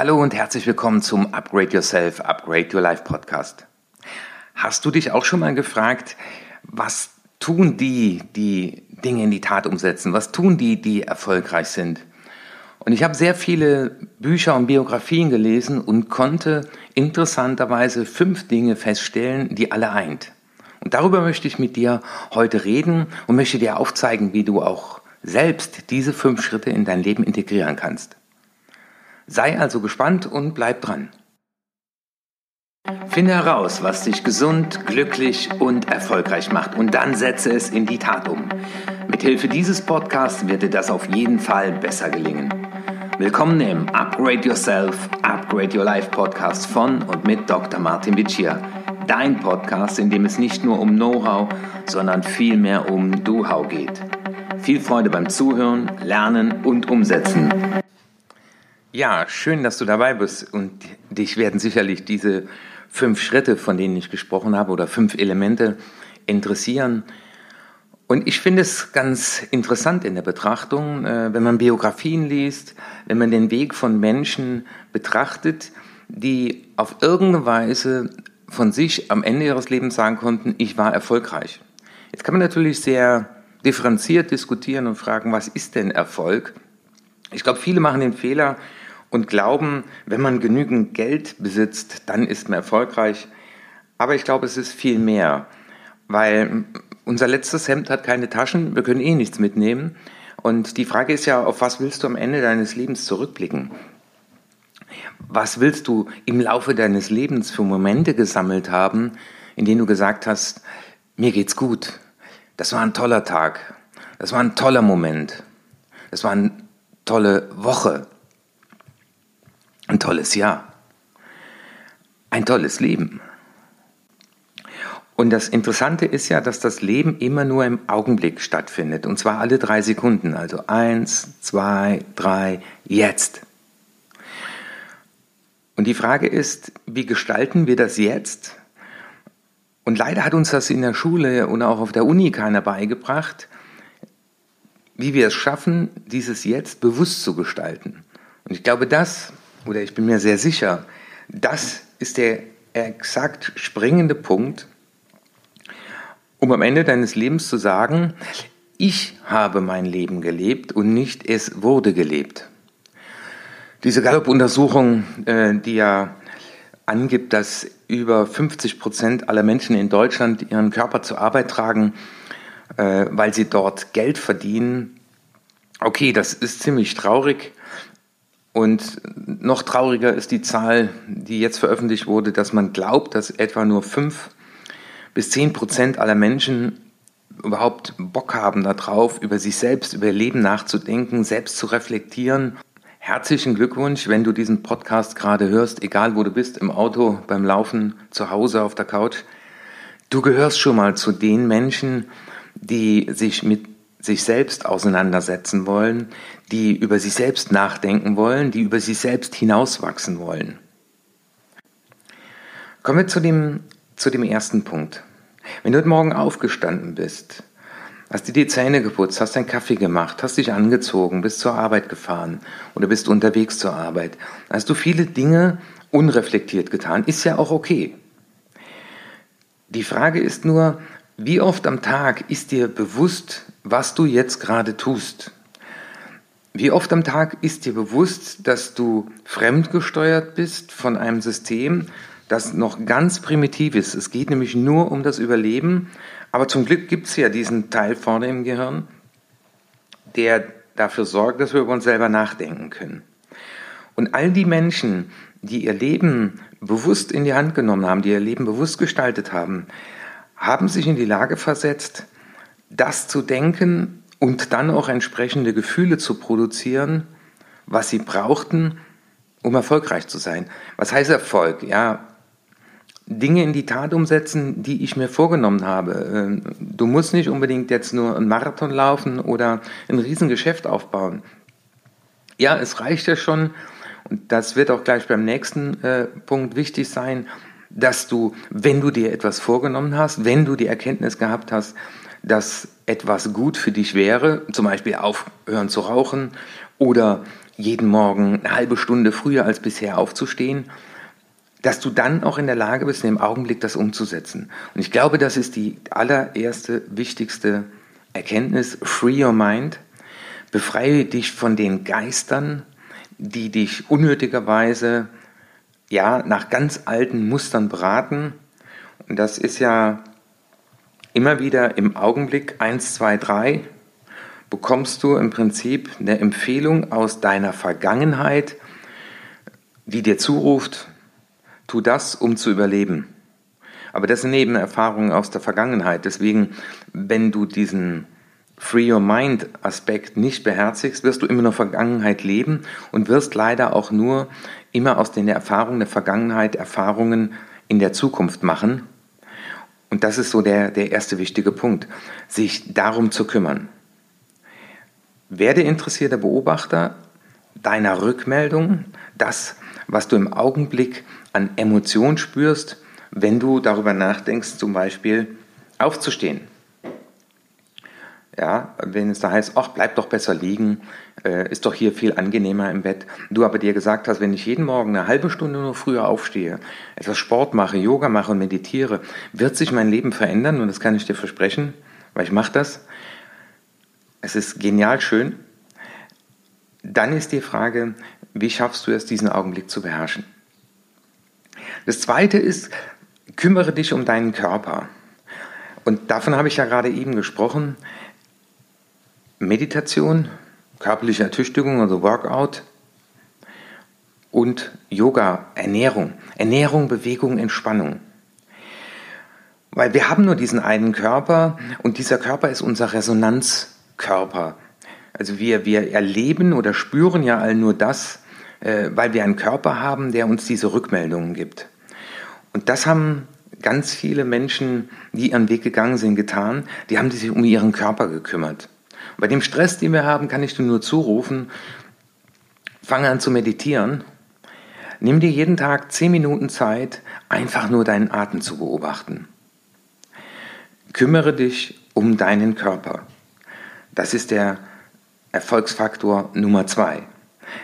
Hallo und herzlich willkommen zum Upgrade Yourself, Upgrade Your Life Podcast. Hast du dich auch schon mal gefragt, was tun die, die Dinge in die Tat umsetzen? Was tun die, die erfolgreich sind? Und ich habe sehr viele Bücher und Biografien gelesen und konnte interessanterweise fünf Dinge feststellen, die alle eint. Und darüber möchte ich mit dir heute reden und möchte dir aufzeigen, wie du auch selbst diese fünf Schritte in dein Leben integrieren kannst. Sei also gespannt und bleib dran. Finde heraus, was dich gesund, glücklich und erfolgreich macht und dann setze es in die Tat um. Mithilfe dieses Podcasts wird dir das auf jeden Fall besser gelingen. Willkommen im Upgrade Yourself, Upgrade Your Life Podcast von und mit Dr. Martin Vicia. Dein Podcast, in dem es nicht nur um Know-how, sondern vielmehr um Do-How geht. Viel Freude beim Zuhören, Lernen und Umsetzen. Ja, schön, dass du dabei bist und dich werden sicherlich diese fünf Schritte, von denen ich gesprochen habe, oder fünf Elemente interessieren. Und ich finde es ganz interessant in der Betrachtung, äh, wenn man Biografien liest, wenn man den Weg von Menschen betrachtet, die auf irgendeine Weise von sich am Ende ihres Lebens sagen konnten, ich war erfolgreich. Jetzt kann man natürlich sehr differenziert diskutieren und fragen, was ist denn Erfolg? Ich glaube, viele machen den Fehler, und glauben, wenn man genügend Geld besitzt, dann ist man erfolgreich. Aber ich glaube, es ist viel mehr, weil unser letztes Hemd hat keine Taschen, wir können eh nichts mitnehmen. Und die Frage ist ja, auf was willst du am Ende deines Lebens zurückblicken? Was willst du im Laufe deines Lebens für Momente gesammelt haben, in denen du gesagt hast, mir geht's gut, das war ein toller Tag, das war ein toller Moment, das war eine tolle Woche, ein tolles Jahr. Ein tolles Leben. Und das Interessante ist ja, dass das Leben immer nur im Augenblick stattfindet. Und zwar alle drei Sekunden. Also eins, zwei, drei, jetzt. Und die Frage ist, wie gestalten wir das jetzt? Und leider hat uns das in der Schule und auch auf der Uni keiner beigebracht, wie wir es schaffen, dieses Jetzt bewusst zu gestalten. Und ich glaube, das oder ich bin mir sehr sicher, das ist der exakt springende Punkt, um am Ende deines Lebens zu sagen, ich habe mein Leben gelebt und nicht es wurde gelebt. Diese Gallup-Untersuchung, äh, die ja angibt, dass über 50 Prozent aller Menschen in Deutschland ihren Körper zur Arbeit tragen, äh, weil sie dort Geld verdienen. Okay, das ist ziemlich traurig, und noch trauriger ist die Zahl, die jetzt veröffentlicht wurde, dass man glaubt, dass etwa nur fünf bis zehn Prozent aller Menschen überhaupt Bock haben darauf, über sich selbst, über ihr Leben nachzudenken, selbst zu reflektieren. Herzlichen Glückwunsch, wenn du diesen Podcast gerade hörst, egal wo du bist, im Auto, beim Laufen, zu Hause, auf der Couch. Du gehörst schon mal zu den Menschen, die sich mit sich selbst auseinandersetzen wollen, die über sich selbst nachdenken wollen, die über sich selbst hinauswachsen wollen. Kommen wir zu dem, zu dem ersten Punkt. Wenn du heute Morgen aufgestanden bist, hast dir die Zähne geputzt, hast deinen Kaffee gemacht, hast dich angezogen, bist zur Arbeit gefahren oder bist unterwegs zur Arbeit, hast du viele Dinge unreflektiert getan, ist ja auch okay. Die Frage ist nur, wie oft am Tag ist dir bewusst, was du jetzt gerade tust? Wie oft am Tag ist dir bewusst, dass du fremdgesteuert bist von einem System, das noch ganz primitiv ist? Es geht nämlich nur um das Überleben, aber zum Glück gibt es ja diesen Teil vorne im Gehirn, der dafür sorgt, dass wir über uns selber nachdenken können. Und all die Menschen, die ihr Leben bewusst in die Hand genommen haben, die ihr Leben bewusst gestaltet haben, haben sich in die Lage versetzt, das zu denken und dann auch entsprechende Gefühle zu produzieren, was sie brauchten, um erfolgreich zu sein. Was heißt Erfolg? Ja, Dinge in die Tat umsetzen, die ich mir vorgenommen habe. Ähm, du musst nicht unbedingt jetzt nur einen Marathon laufen oder ein Riesengeschäft aufbauen. Ja, es reicht ja schon, und das wird auch gleich beim nächsten äh, Punkt wichtig sein, dass du, wenn du dir etwas vorgenommen hast, wenn du die Erkenntnis gehabt hast, dass etwas gut für dich wäre, zum Beispiel aufhören zu rauchen oder jeden Morgen eine halbe Stunde früher als bisher aufzustehen, dass du dann auch in der Lage bist, in dem Augenblick das umzusetzen. Und ich glaube, das ist die allererste, wichtigste Erkenntnis. Free your mind. Befreie dich von den Geistern, die dich unnötigerweise ja, nach ganz alten Mustern beraten. Und das ist ja immer wieder im Augenblick 1, 2, 3 bekommst du im Prinzip eine Empfehlung aus deiner Vergangenheit, die dir zuruft, tu das, um zu überleben. Aber das sind eben Erfahrungen aus der Vergangenheit. Deswegen, wenn du diesen Free Your Mind Aspekt nicht beherzigst, wirst du immer noch Vergangenheit leben und wirst leider auch nur immer aus den Erfahrungen der Vergangenheit Erfahrungen in der Zukunft machen. Und das ist so der, der erste wichtige Punkt, sich darum zu kümmern. Werde interessierter Beobachter deiner Rückmeldung, das, was du im Augenblick an Emotion spürst, wenn du darüber nachdenkst, zum Beispiel aufzustehen. Ja, wenn es da heißt, ach, bleib doch besser liegen, äh, ist doch hier viel angenehmer im Bett. Du aber dir gesagt hast, wenn ich jeden Morgen eine halbe Stunde nur früher aufstehe, etwas Sport mache, Yoga mache und meditiere, wird sich mein Leben verändern und das kann ich dir versprechen, weil ich mache das. Es ist genial schön. Dann ist die Frage, wie schaffst du es, diesen Augenblick zu beherrschen? Das zweite ist, kümmere dich um deinen Körper. Und davon habe ich ja gerade eben gesprochen. Meditation, körperliche Ertüchtigung, also Workout und Yoga, Ernährung. Ernährung, Bewegung, Entspannung. Weil wir haben nur diesen einen Körper und dieser Körper ist unser Resonanz. Körper. Also wir, wir erleben oder spüren ja all nur das, äh, weil wir einen Körper haben, der uns diese Rückmeldungen gibt. Und das haben ganz viele Menschen, die ihren Weg gegangen sind, getan. Die haben sich um ihren Körper gekümmert. Bei dem Stress, den wir haben, kann ich dir nur zurufen, fange an zu meditieren. Nimm dir jeden Tag zehn Minuten Zeit, einfach nur deinen Atem zu beobachten. Kümmere dich um deinen Körper. Das ist der Erfolgsfaktor Nummer zwei.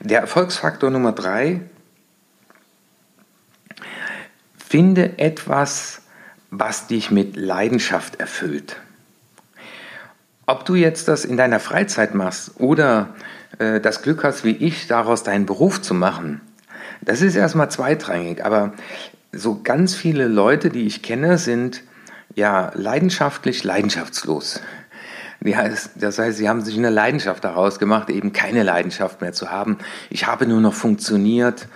Der Erfolgsfaktor Nummer drei, finde etwas, was dich mit Leidenschaft erfüllt. Ob du jetzt das in deiner Freizeit machst oder äh, das Glück hast, wie ich, daraus deinen Beruf zu machen, das ist erstmal zweitrangig. Aber so ganz viele Leute, die ich kenne, sind ja leidenschaftlich leidenschaftslos. Das heißt, sie haben sich eine Leidenschaft daraus gemacht, eben keine Leidenschaft mehr zu haben. Ich habe nur noch funktioniert.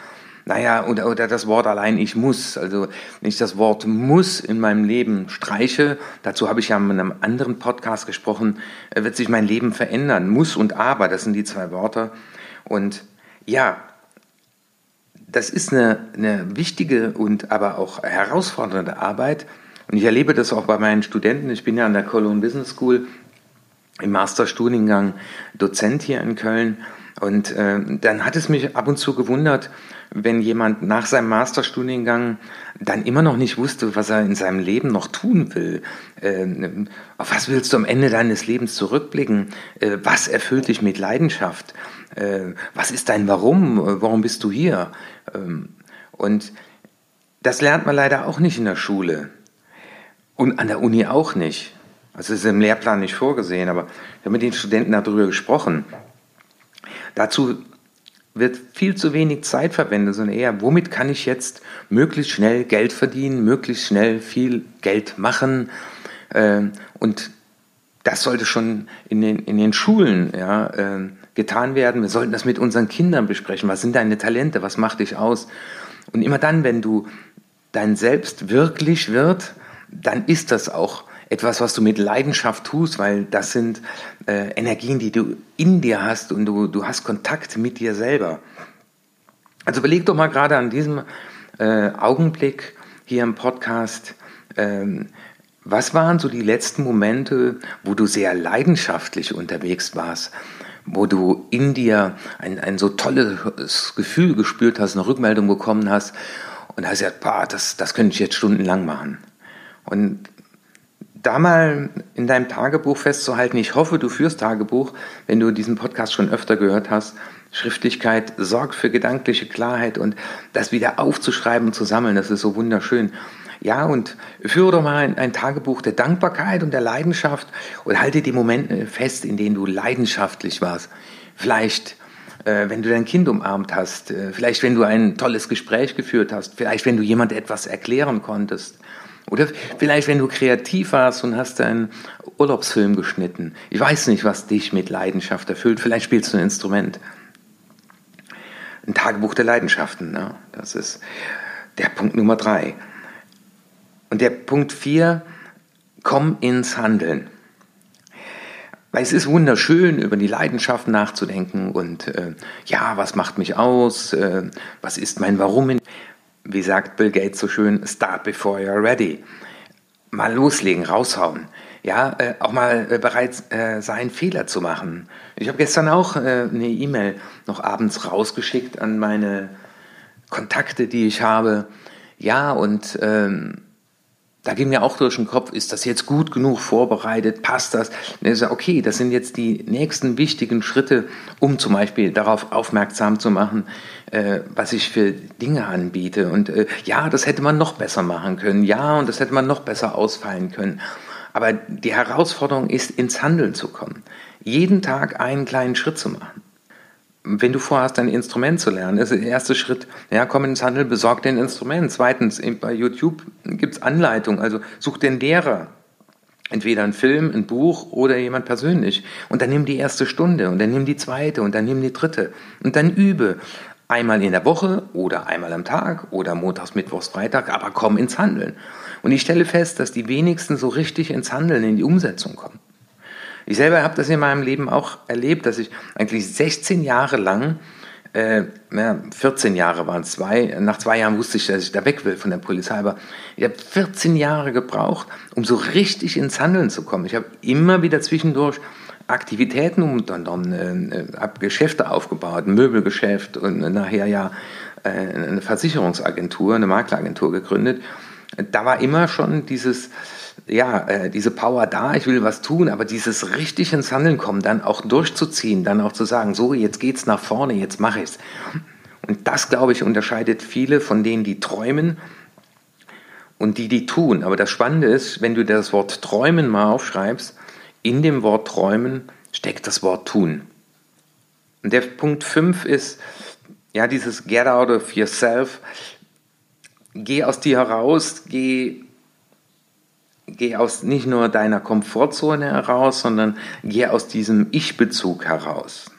Naja, oder, oder das Wort allein, ich muss. Also, wenn ich das Wort muss in meinem Leben streiche, dazu habe ich ja in einem anderen Podcast gesprochen, äh, wird sich mein Leben verändern. Muss und aber, das sind die zwei Worte. Und ja, das ist eine, eine wichtige und aber auch herausfordernde Arbeit. Und ich erlebe das auch bei meinen Studenten. Ich bin ja an der Cologne Business School im Masterstudiengang Dozent hier in Köln. Und äh, dann hat es mich ab und zu gewundert, wenn jemand nach seinem Masterstudiengang dann immer noch nicht wusste, was er in seinem Leben noch tun will. Äh, auf was willst du am Ende deines Lebens zurückblicken? Äh, was erfüllt dich mit Leidenschaft? Äh, was ist dein Warum? Warum bist du hier? Ähm, und das lernt man leider auch nicht in der Schule. Und an der Uni auch nicht. Also ist im Lehrplan nicht vorgesehen, aber ich habe mit den Studenten darüber gesprochen. Dazu wird viel zu wenig Zeit verwendet, sondern eher, womit kann ich jetzt möglichst schnell Geld verdienen, möglichst schnell viel Geld machen. Ähm, und das sollte schon in den, in den Schulen ja, ähm, getan werden. Wir sollten das mit unseren Kindern besprechen. Was sind deine Talente? Was macht dich aus? Und immer dann, wenn du dein Selbst wirklich wird, dann ist das auch etwas, was du mit Leidenschaft tust, weil das sind äh, Energien, die du in dir hast und du, du hast Kontakt mit dir selber. Also überleg doch mal gerade an diesem äh, Augenblick hier im Podcast, ähm, was waren so die letzten Momente, wo du sehr leidenschaftlich unterwegs warst, wo du in dir ein, ein so tolles Gefühl gespürt hast, eine Rückmeldung bekommen hast und hast gesagt, boah, das, das könnte ich jetzt stundenlang machen. Und da mal in deinem Tagebuch festzuhalten. Ich hoffe, du führst Tagebuch, wenn du diesen Podcast schon öfter gehört hast. Schriftlichkeit sorgt für gedankliche Klarheit und das wieder aufzuschreiben und zu sammeln, das ist so wunderschön. Ja, und führe doch mal ein, ein, Tagebuch der Dankbarkeit und der Leidenschaft und halte die Momente fest, in denen du leidenschaftlich warst. Vielleicht, äh, wenn du dein Kind umarmt hast, äh, vielleicht, wenn du ein tolles Gespräch geführt hast, vielleicht, wenn du jemand etwas erklären konntest. Oder vielleicht, wenn du kreativ warst und hast einen Urlaubsfilm geschnitten. Ich weiß nicht, was dich mit Leidenschaft erfüllt. Vielleicht spielst du ein Instrument. Ein Tagebuch der Leidenschaften. Ne? Das ist der Punkt Nummer drei. Und der Punkt vier, komm ins Handeln. Weil es ist wunderschön, über die Leidenschaft nachzudenken und äh, ja, was macht mich aus, äh, was ist mein Warum. Wie sagt Bill Gates so schön, start before you're ready. Mal loslegen, raushauen. Ja, äh, auch mal äh, bereit äh, sein, Fehler zu machen. Ich habe gestern auch äh, eine E-Mail noch abends rausgeschickt an meine Kontakte, die ich habe. Ja, und ähm, da ging mir auch durch den Kopf, ist das jetzt gut genug vorbereitet, passt das? Und ich sage, okay, das sind jetzt die nächsten wichtigen Schritte, um zum Beispiel darauf aufmerksam zu machen, äh, was ich für Dinge anbiete. Und äh, ja, das hätte man noch besser machen können. Ja, und das hätte man noch besser ausfallen können. Aber die Herausforderung ist, ins Handeln zu kommen. Jeden Tag einen kleinen Schritt zu machen wenn du vorhast, ein Instrument zu lernen, ist der erste Schritt, ja, komm ins Handel, besorg dir ein Instrument. Zweitens, bei YouTube gibt es Anleitungen, also such den Lehrer. Entweder ein Film, ein Buch oder jemand persönlich. Und dann nimm die erste Stunde und dann nimm die zweite und dann nimm die dritte. Und dann übe. Einmal in der Woche oder einmal am Tag oder montags, mittwochs, Freitag, aber komm ins Handeln. Und ich stelle fest, dass die wenigsten so richtig ins Handeln, in die Umsetzung kommen. Ich selber habe das in meinem Leben auch erlebt, dass ich eigentlich 16 Jahre lang, äh, ja, 14 Jahre waren zwei, nach zwei Jahren wusste ich, dass ich da weg will von der Polizei, aber ich habe 14 Jahre gebraucht, um so richtig ins Handeln zu kommen. Ich habe immer wieder zwischendurch Aktivitäten unternommen, äh, habe Geschäfte aufgebaut, Möbelgeschäft und nachher ja äh, eine Versicherungsagentur, eine Makleragentur gegründet. Da war immer schon dieses ja, äh, diese Power da, ich will was tun, aber dieses richtig ins Handeln kommen, dann auch durchzuziehen, dann auch zu sagen, so, jetzt geht's nach vorne, jetzt mache ich's. Und das, glaube ich, unterscheidet viele von denen, die träumen und die, die tun. Aber das Spannende ist, wenn du das Wort träumen mal aufschreibst, in dem Wort träumen steckt das Wort tun. Und der Punkt 5 ist, ja, dieses get out of yourself. Geh aus dir heraus, geh geh aus nicht nur deiner Komfortzone heraus, sondern geh aus diesem Ich-Bezug heraus.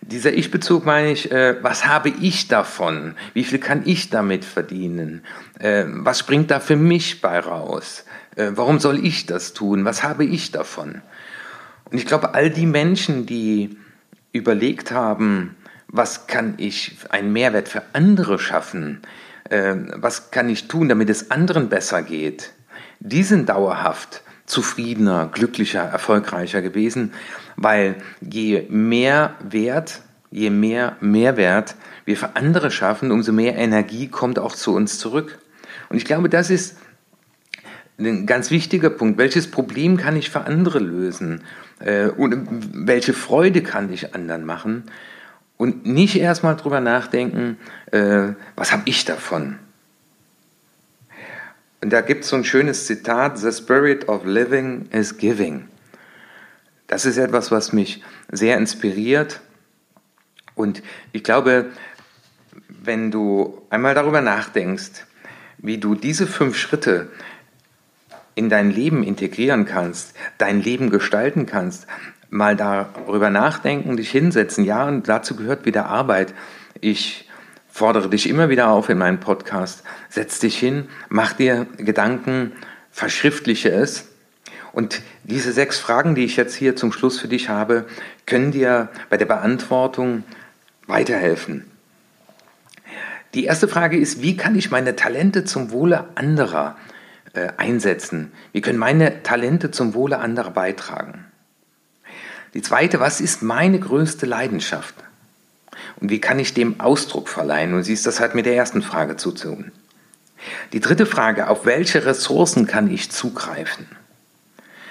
Dieser Ich-Bezug meine ich, äh, was habe ich davon? Wie viel kann ich damit verdienen? Äh, was springt da für mich bei raus? Äh, warum soll ich das tun? Was habe ich davon? Und ich glaube, all die Menschen, die überlegt haben, was kann ich einen Mehrwert für andere schaffen, was kann ich tun, damit es anderen besser geht, die sind dauerhaft zufriedener, glücklicher, erfolgreicher gewesen, weil je mehr Wert, je mehr Mehrwert wir für andere schaffen, umso mehr Energie kommt auch zu uns zurück. Und ich glaube, das ist ein ganz wichtiger Punkt. Welches Problem kann ich für andere lösen? Äh, und welche Freude kann ich anderen machen? Und nicht erstmal drüber nachdenken, äh, was habe ich davon? Und da gibt es so ein schönes Zitat, The Spirit of Living is Giving. Das ist etwas, was mich sehr inspiriert. Und ich glaube, wenn du einmal darüber nachdenkst, wie du diese fünf Schritte in dein Leben integrieren kannst, dein Leben gestalten kannst, mal darüber nachdenken, dich hinsetzen. Ja, und dazu gehört wieder Arbeit. Ich fordere dich immer wieder auf in meinem Podcast, setz dich hin, mach dir Gedanken, verschriftliche es. Und diese sechs Fragen, die ich jetzt hier zum Schluss für dich habe, können dir bei der Beantwortung weiterhelfen. Die erste Frage ist, wie kann ich meine Talente zum Wohle anderer äh, einsetzen? Wie können meine Talente zum Wohle anderer beitragen? Die zweite, was ist meine größte Leidenschaft? Und wie kann ich dem Ausdruck verleihen? Und siehst, das hat mit der ersten Frage zu tun. Die dritte Frage, auf welche Ressourcen kann ich zugreifen?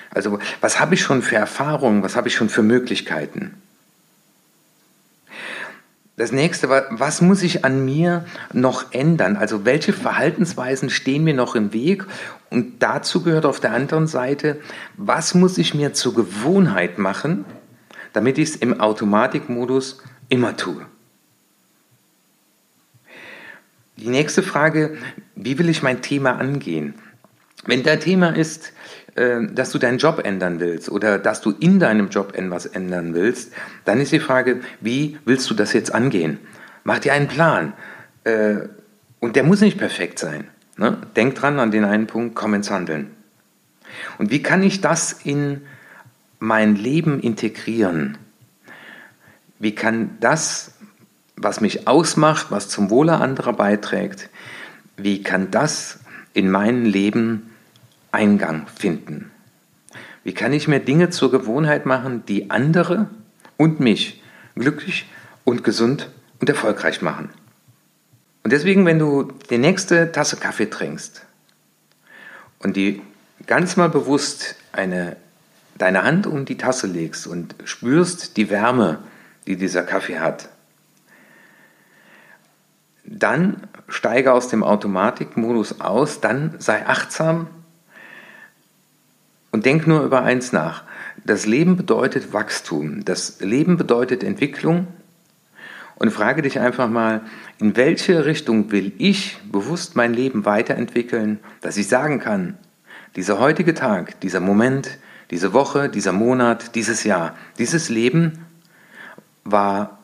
Also was habe ich schon für Erfahrungen, was habe ich schon für Möglichkeiten? Das nächste war, was muss ich an mir noch ändern? Also welche Verhaltensweisen stehen mir noch im Weg? Und dazu gehört auf der anderen Seite, was muss ich mir zur Gewohnheit machen, damit ich es im Automatikmodus immer tue? Die nächste Frage, wie will ich mein Thema angehen? Wenn dein Thema ist, dass du deinen Job ändern willst oder dass du in deinem Job etwas ändern willst, dann ist die Frage, wie willst du das jetzt angehen? Mach dir einen Plan. Äh, und der muss nicht perfekt sein. Ne? Denk dran an den einen Punkt, komm ins Handeln. Und wie kann ich das in mein Leben integrieren? Wie kann das, was mich ausmacht, was zum Wohle anderer beiträgt, wie kann das in mein Leben Eingang finden? Wie kann ich mir Dinge zur Gewohnheit machen, die andere und mich glücklich und gesund und erfolgreich machen? Und deswegen, wenn du die nächste Tasse Kaffee trinkst und die ganz mal bewusst eine, deine Hand um die Tasse legst und spürst die Wärme, die dieser Kaffee hat, dann steige aus dem Automatikmodus aus, dann sei achtsam und denk nur über eins nach. Das Leben bedeutet Wachstum. Das Leben bedeutet Entwicklung. Und frage dich einfach mal, in welche Richtung will ich bewusst mein Leben weiterentwickeln, dass ich sagen kann, dieser heutige Tag, dieser Moment, diese Woche, dieser Monat, dieses Jahr, dieses Leben war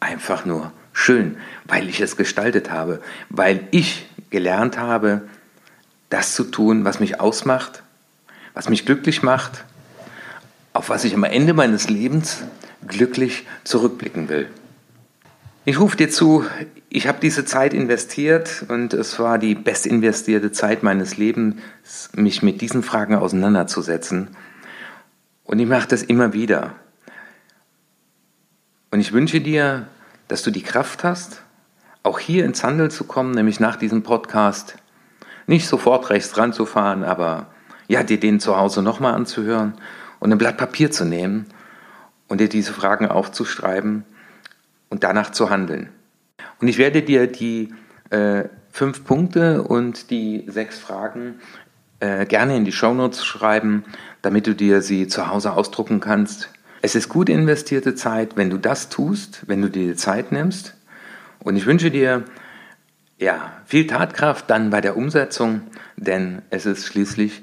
einfach nur schön, weil ich es gestaltet habe, weil ich gelernt habe, das zu tun, was mich ausmacht, was mich glücklich macht, auf was ich am Ende meines Lebens glücklich zurückblicken will. Ich rufe dir zu, ich habe diese Zeit investiert und es war die best investierte Zeit meines Lebens, mich mit diesen Fragen auseinanderzusetzen. Und ich mache das immer wieder. Und ich wünsche dir, dass du die Kraft hast, auch hier ins Handeln zu kommen, nämlich nach diesem Podcast. Nicht sofort rechts ranzufahren, aber ja, dir den zu Hause nochmal anzuhören und ein Blatt Papier zu nehmen und dir diese Fragen aufzuschreiben und danach zu handeln. Und ich werde dir die äh, fünf Punkte und die sechs Fragen äh, gerne in die Shownotes schreiben, damit du dir sie zu Hause ausdrucken kannst. Es ist gut investierte Zeit, wenn du das tust, wenn du dir Zeit nimmst. Und ich wünsche dir ja, viel Tatkraft dann bei der Umsetzung, denn es ist schließlich